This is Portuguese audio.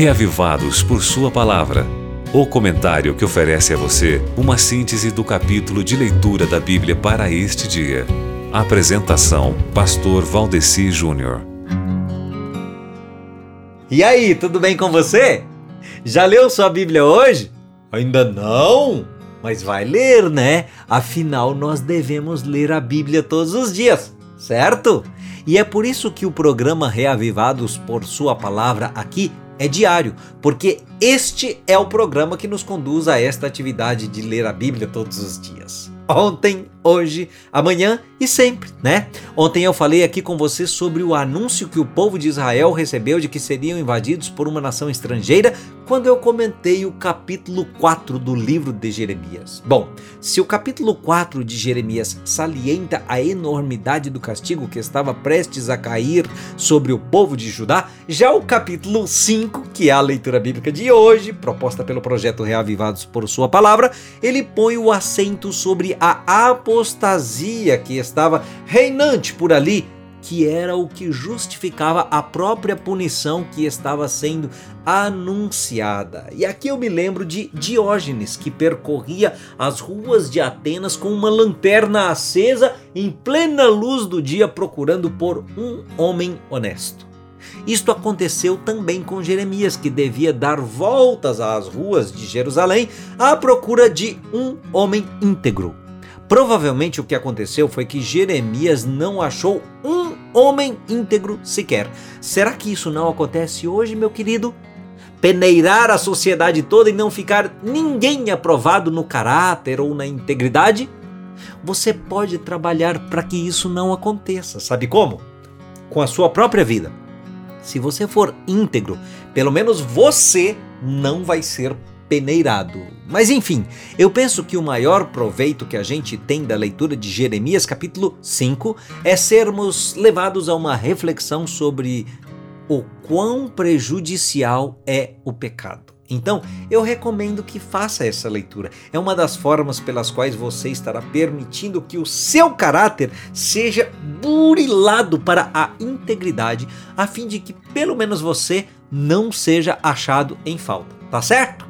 Reavivados por Sua Palavra. O comentário que oferece a você uma síntese do capítulo de leitura da Bíblia para este dia. Apresentação: Pastor Valdeci Júnior. E aí, tudo bem com você? Já leu sua Bíblia hoje? Ainda não? Mas vai ler, né? Afinal, nós devemos ler a Bíblia todos os dias, certo? E é por isso que o programa Reavivados por Sua Palavra aqui é diário, porque este é o programa que nos conduz a esta atividade de ler a Bíblia todos os dias. Ontem, hoje, amanhã e sempre, né? Ontem eu falei aqui com você sobre o anúncio que o povo de Israel recebeu de que seriam invadidos por uma nação estrangeira quando eu comentei o capítulo 4 do livro de Jeremias. Bom, se o capítulo 4 de Jeremias salienta a enormidade do castigo que estava prestes a cair sobre o povo de Judá, já o capítulo 5, que é a leitura bíblica de hoje, proposta pelo projeto Reavivados por Sua Palavra, ele põe o acento sobre a apostasia que estava reinante por ali que era o que justificava a própria punição que estava sendo anunciada. E aqui eu me lembro de Diógenes, que percorria as ruas de Atenas com uma lanterna acesa em plena luz do dia procurando por um homem honesto. Isto aconteceu também com Jeremias, que devia dar voltas às ruas de Jerusalém à procura de um homem íntegro. Provavelmente o que aconteceu foi que Jeremias não achou um homem íntegro sequer. Será que isso não acontece hoje, meu querido? Peneirar a sociedade toda e não ficar ninguém aprovado no caráter ou na integridade? Você pode trabalhar para que isso não aconteça. Sabe como? Com a sua própria vida. Se você for íntegro, pelo menos você não vai ser peneirado. Mas enfim, eu penso que o maior proveito que a gente tem da leitura de Jeremias capítulo 5 é sermos levados a uma reflexão sobre o quão prejudicial é o pecado. Então, eu recomendo que faça essa leitura. É uma das formas pelas quais você estará permitindo que o seu caráter seja burilado para a integridade, a fim de que pelo menos você não seja achado em falta. Tá certo?